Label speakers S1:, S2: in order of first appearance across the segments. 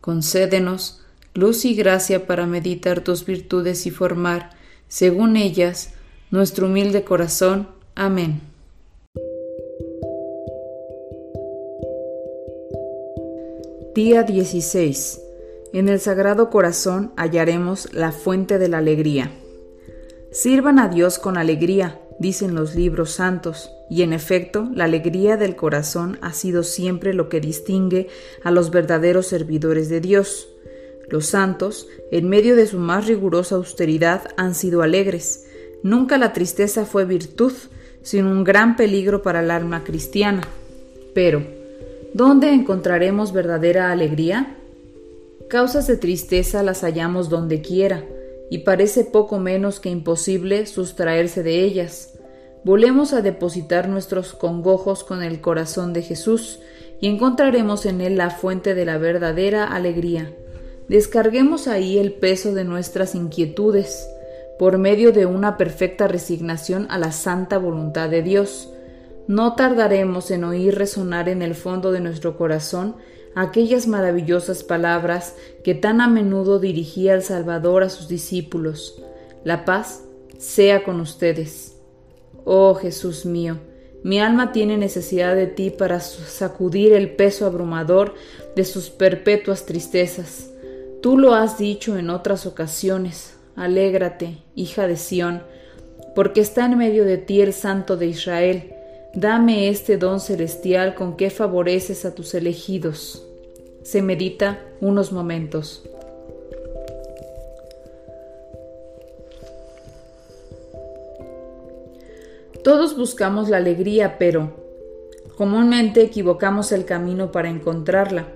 S1: Concédenos luz y gracia para meditar tus virtudes y formar, según ellas, nuestro humilde corazón. Amén. Día 16. En el Sagrado Corazón hallaremos la fuente de la alegría. Sirvan a Dios con alegría, dicen los libros santos, y en efecto la alegría del corazón ha sido siempre lo que distingue a los verdaderos servidores de Dios. Los santos, en medio de su más rigurosa austeridad, han sido alegres. Nunca la tristeza fue virtud, sino un gran peligro para el alma cristiana. Pero, ¿dónde encontraremos verdadera alegría? Causas de tristeza las hallamos donde quiera, y parece poco menos que imposible sustraerse de ellas. Volemos a depositar nuestros congojos con el corazón de Jesús, y encontraremos en él la fuente de la verdadera alegría. Descarguemos ahí el peso de nuestras inquietudes por medio de una perfecta resignación a la santa voluntad de Dios. No tardaremos en oír resonar en el fondo de nuestro corazón aquellas maravillosas palabras que tan a menudo dirigía el Salvador a sus discípulos. La paz sea con ustedes. Oh Jesús mío, mi alma tiene necesidad de ti para sacudir el peso abrumador de sus perpetuas tristezas. Tú lo has dicho en otras ocasiones. Alégrate, hija de Sión, porque está en medio de ti el Santo de Israel. Dame este don celestial con que favoreces a tus elegidos. Se medita unos momentos. Todos buscamos la alegría, pero comúnmente equivocamos el camino para encontrarla.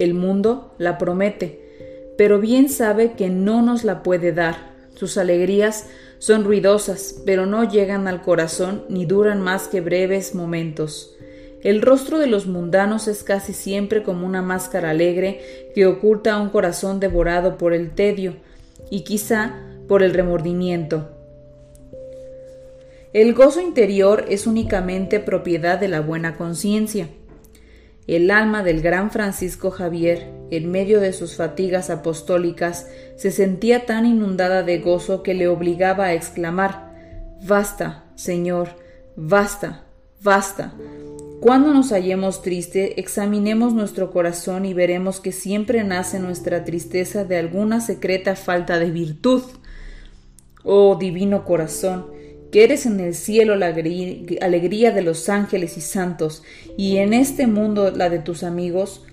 S1: El mundo la promete, pero bien sabe que no nos la puede dar. Sus alegrías son ruidosas, pero no llegan al corazón ni duran más que breves momentos. El rostro de los mundanos es casi siempre como una máscara alegre que oculta un corazón devorado por el tedio y quizá por el remordimiento. El gozo interior es únicamente propiedad de la buena conciencia. El alma del gran Francisco Javier, en medio de sus fatigas apostólicas, se sentía tan inundada de gozo que le obligaba a exclamar Basta, Señor, basta, basta. Cuando nos hallemos triste, examinemos nuestro corazón y veremos que siempre nace nuestra tristeza de alguna secreta falta de virtud. Oh divino corazón, que eres en el cielo la alegría de los ángeles y santos, y en este mundo la de tus amigos,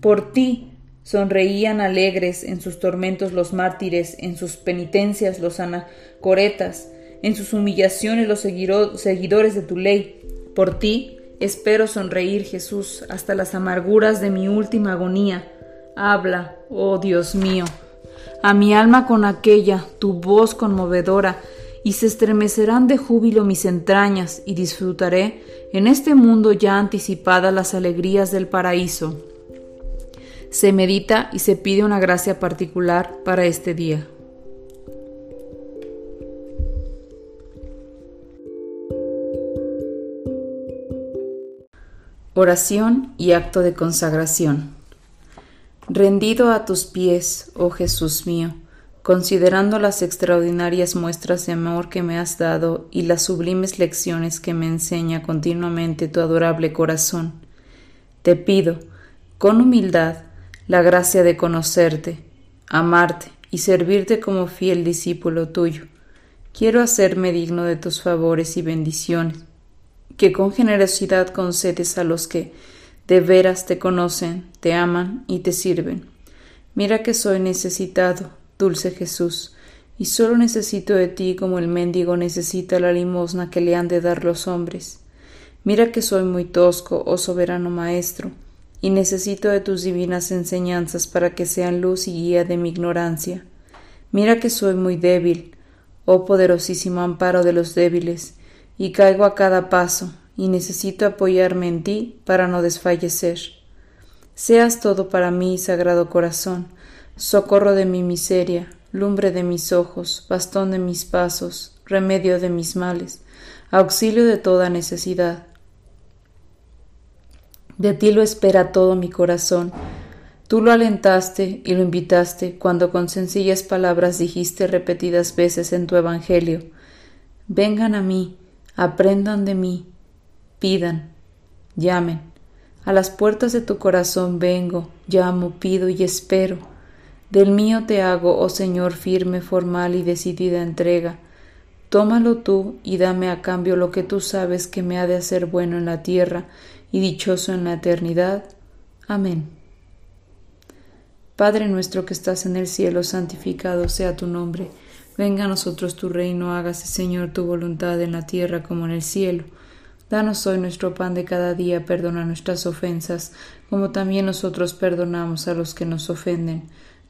S1: por ti sonreían alegres en sus tormentos los mártires, en sus penitencias los anacoretas, en sus humillaciones los seguidores de tu ley. Por ti espero sonreír, Jesús, hasta las amarguras de mi última agonía. Habla, oh Dios mío, a mi alma con aquella, tu voz conmovedora, y se estremecerán de júbilo mis entrañas, y disfrutaré en este mundo ya anticipadas las alegrías del paraíso. Se medita y se pide una gracia particular para este día. Oración y acto de consagración. Rendido a tus pies, oh Jesús mío, considerando las extraordinarias muestras de amor que me has dado y las sublimes lecciones que me enseña continuamente tu adorable corazón, te pido, con humildad, la gracia de conocerte, amarte y servirte como fiel discípulo tuyo. Quiero hacerme digno de tus favores y bendiciones, que con generosidad concedes a los que de veras te conocen, te aman y te sirven. Mira que soy necesitado, dulce Jesús, y solo necesito de ti como el mendigo necesita la limosna que le han de dar los hombres. Mira que soy muy tosco, oh soberano Maestro, y necesito de tus divinas enseñanzas para que sean luz y guía de mi ignorancia. Mira que soy muy débil, oh poderosísimo amparo de los débiles, y caigo a cada paso, y necesito apoyarme en ti para no desfallecer. Seas todo para mí, Sagrado Corazón, socorro de mi miseria, lumbre de mis ojos, bastón de mis pasos, remedio de mis males, auxilio de toda necesidad. De ti lo espera todo mi corazón. Tú lo alentaste y lo invitaste cuando con sencillas palabras dijiste repetidas veces en tu Evangelio, Vengan a mí, aprendan de mí, pidan, llamen. A las puertas de tu corazón vengo, llamo, pido y espero. Del mío te hago, oh Señor, firme, formal y decidida entrega. Tómalo tú y dame a cambio lo que tú sabes que me ha de hacer bueno en la tierra y dichoso en la eternidad. Amén. Padre nuestro que estás en el cielo, santificado sea tu nombre. Venga a nosotros tu reino, hágase Señor tu voluntad en la tierra como en el cielo. Danos hoy nuestro pan de cada día, perdona nuestras ofensas, como también nosotros perdonamos a los que nos ofenden.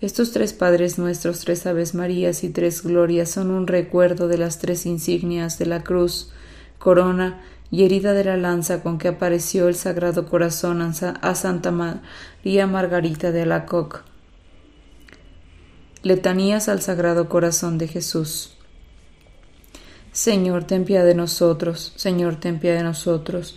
S1: Estos tres Padres nuestros, tres Aves Marías y tres Glorias son un recuerdo de las tres insignias de la cruz, corona y herida de la lanza con que apareció el Sagrado Corazón a Santa María Margarita de Alacoque. Letanías al Sagrado Corazón de Jesús. Señor, ten piedad de nosotros, Señor, ten piedad de nosotros,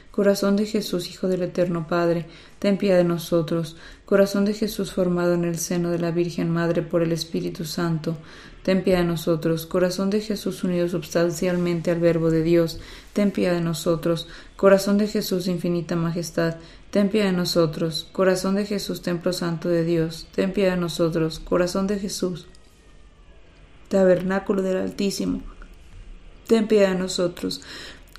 S1: Corazón de Jesús, Hijo del Eterno Padre, ten piedad de nosotros. Corazón de Jesús formado en el seno de la Virgen Madre por el Espíritu Santo, ten piedad de nosotros. Corazón de Jesús unido substancialmente al Verbo de Dios, ten piedad de nosotros. Corazón de Jesús infinita majestad, ten piedad de nosotros. Corazón de Jesús, templo santo de Dios, ten piedad de nosotros. Corazón de Jesús, tabernáculo del Altísimo. Ten piedad de nosotros.